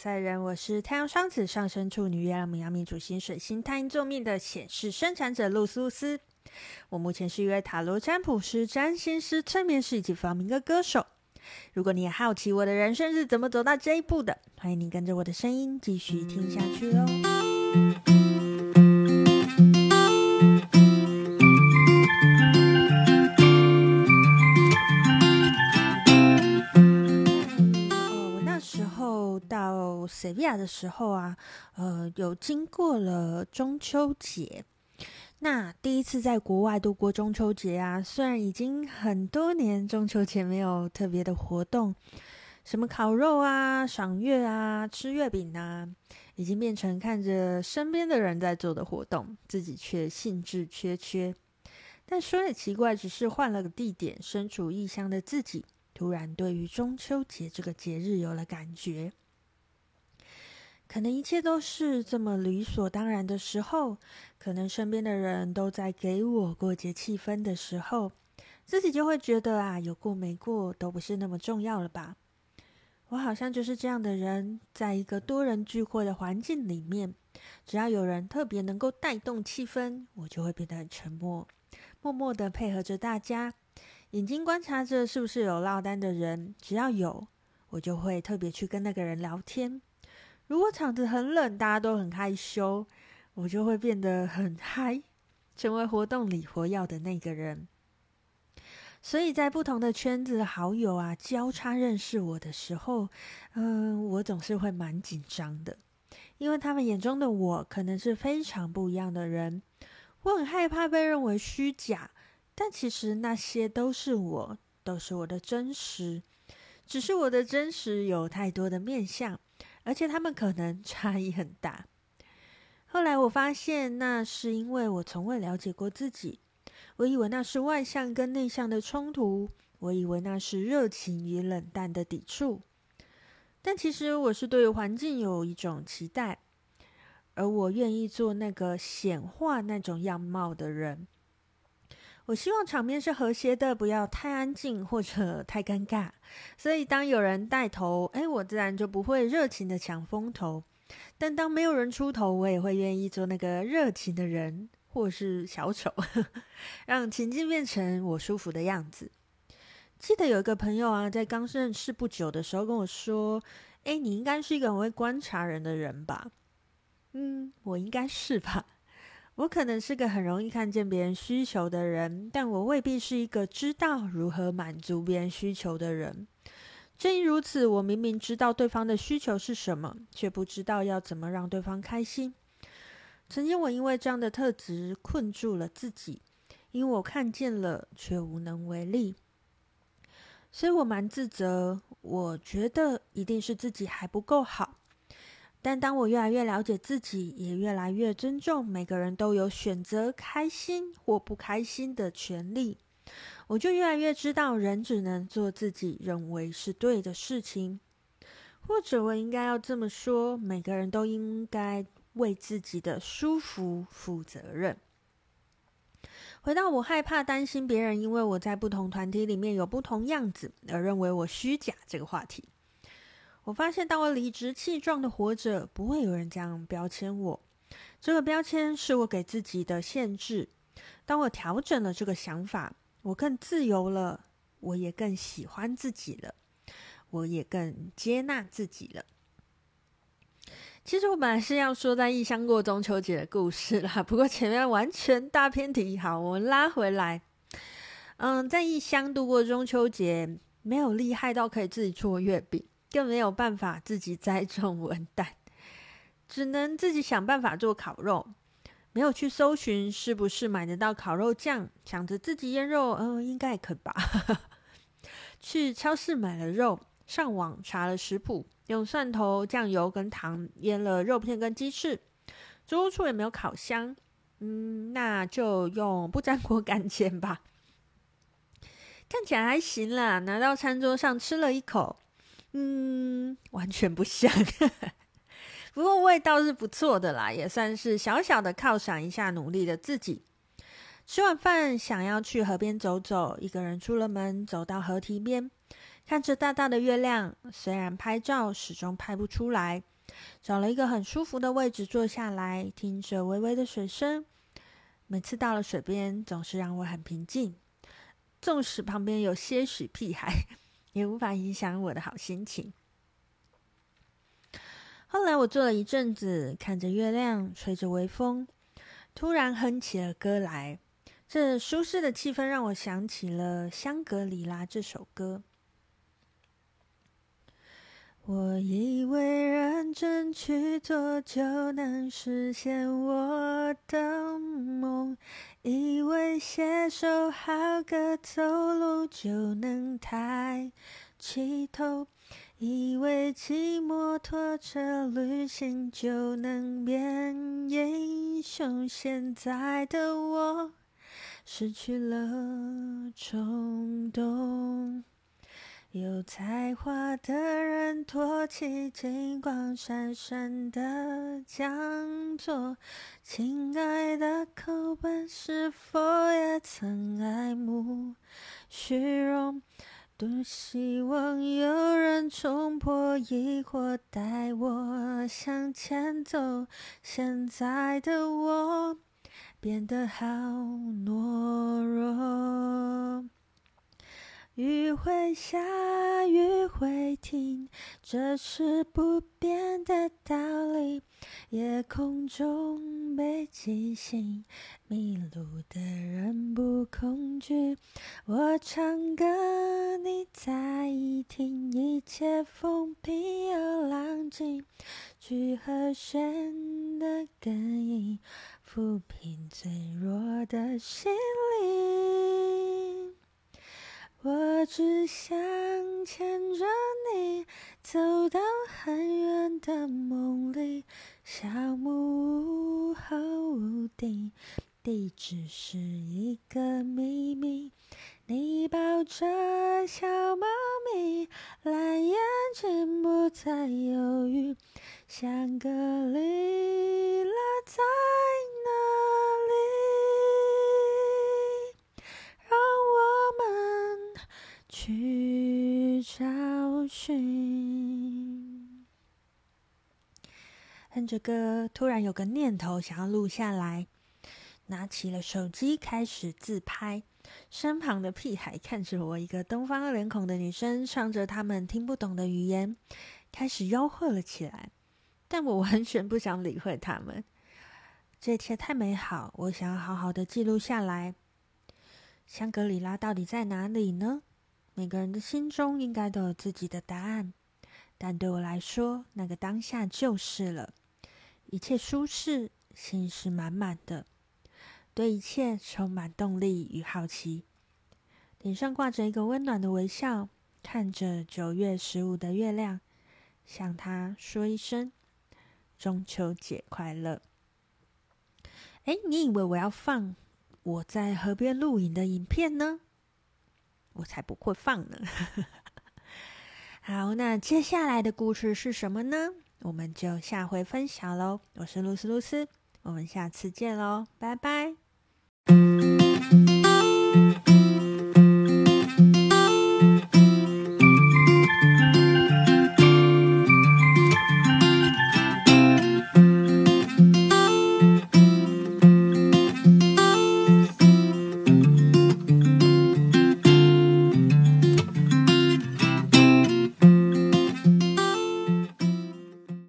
赛人，我是太阳双子上升处女月亮冥阳命主星水星太阴座命的显示生产者露苏斯。我目前是一位塔罗占卜师、占星师、催眠师以及发明歌歌手。如果你也好奇我的人生是怎么走到这一步的，欢迎你跟着我的声音继续听下去哦。亚的时候啊，呃，有经过了中秋节。那第一次在国外度过中秋节啊，虽然已经很多年中秋节没有特别的活动，什么烤肉啊、赏月啊、吃月饼啊，已经变成看着身边的人在做的活动，自己却兴致缺缺。但说也奇怪，只是换了个地点，身处异乡的自己，突然对于中秋节这个节日有了感觉。可能一切都是这么理所当然的时候，可能身边的人都在给我过节气氛的时候，自己就会觉得啊，有过没过都不是那么重要了吧？我好像就是这样的人，在一个多人聚会的环境里面，只要有人特别能够带动气氛，我就会变得很沉默，默默的配合着大家，眼睛观察着是不是有落单的人，只要有，我就会特别去跟那个人聊天。如果场子很冷，大家都很害羞，我就会变得很嗨，成为活动里活跃的那个人。所以在不同的圈子好友啊交叉认识我的时候，嗯，我总是会蛮紧张的，因为他们眼中的我可能是非常不一样的人。我很害怕被认为虚假，但其实那些都是我，都是我的真实，只是我的真实有太多的面相。而且他们可能 差异很大。后来我发现，那是因为我从未了解过自己。我以为那是外向跟内向的冲突，我以为那是热情与冷淡的抵触。但其实我是对环境有一种期待，而我愿意做那个显化那种样貌的人。我希望场面是和谐的，不要太安静或者太尴尬。所以当有人带头，哎，我自然就不会热情的抢风头。但当没有人出头，我也会愿意做那个热情的人，或是小丑，让情境变成我舒服的样子。记得有一个朋友啊，在刚认识不久的时候跟我说：“哎，你应该是一个很会观察人的人吧？”嗯，我应该是吧。我可能是个很容易看见别人需求的人，但我未必是一个知道如何满足别人需求的人。正因如此，我明明知道对方的需求是什么，却不知道要怎么让对方开心。曾经，我因为这样的特质困住了自己，因为我看见了，却无能为力。所以我蛮自责，我觉得一定是自己还不够好。但当我越来越了解自己，也越来越尊重每个人都有选择开心或不开心的权利，我就越来越知道，人只能做自己认为是对的事情，或者我应该要这么说：每个人都应该为自己的舒服负责任。回到我害怕、担心别人因为我在不同团体里面有不同样子而认为我虚假这个话题。我发现，当我理直气壮的活着，不会有人这样标签我。这个标签是我给自己的限制。当我调整了这个想法，我更自由了，我也更喜欢自己了，我也更接纳自己了。其实我本来是要说在异乡过中秋节的故事啦，不过前面完全大偏题。好，我们拉回来。嗯，在异乡度过中秋节，没有厉害到可以自己做月饼。更没有办法自己栽种文旦，只能自己想办法做烤肉。没有去搜寻是不是买得到烤肉酱，想着自己腌肉，嗯、呃，应该可吧。去超市买了肉，上网查了食谱，用蒜头、酱油跟糖腌了肉片跟鸡翅。租屋处也没有烤箱，嗯，那就用不粘锅干煎吧。看起来还行啦，拿到餐桌上吃了一口。嗯，完全不像，不过味道是不错的啦，也算是小小的犒赏一下努力的自己。吃完饭，想要去河边走走，一个人出了门，走到河堤边，看着大大的月亮，虽然拍照始终拍不出来，找了一个很舒服的位置坐下来，听着微微的水声。每次到了水边，总是让我很平静。纵使旁边有些许屁孩，也无法影响我的好心情。后来我坐了一阵子，看着月亮，吹着微风，突然哼起了歌来。这舒适的气氛让我想起了《香格里拉》这首歌。我以为认真去做就能实现我的梦，以为写首好歌走路就能抬起头，以为骑摩托车旅行就能变英雄。现在的我失去了冲动。有才华的人托起金光闪闪的讲座，亲爱的口本是否也曾爱慕虚荣？多希望有人冲破疑惑，带我向前走。现在的我变得好懦弱。雨会下，雨会停，这是不变的道理。夜空中北极星，迷路的人不恐惧。我唱歌，你在听，一切风平又浪静。聚和弦的根音，抚平脆弱的心灵。我只想牵着你走到很远的梦里，小木屋和屋顶，地址是一个秘密。你抱着小猫咪，蓝眼睛不再犹豫，香格哼着歌，突然有个念头想要录下来，拿起了手机开始自拍。身旁的屁孩看着我，一个东方脸孔的女生唱着他们听不懂的语言，开始吆喝了起来。但我完全不想理会他们。这一切太美好，我想要好好的记录下来。香格里拉到底在哪里呢？每个人的心中应该都有自己的答案，但对我来说，那个当下就是了。一切舒适，心是满满的，对一切充满动力与好奇，脸上挂着一个温暖的微笑，看着九月十五的月亮，向他说一声中秋节快乐。哎，你以为我要放我在河边录影的影片呢？我才不会放呢。好，那接下来的故事是什么呢？我们就下回分享喽。我是露丝露丝，我们下次见喽，拜拜。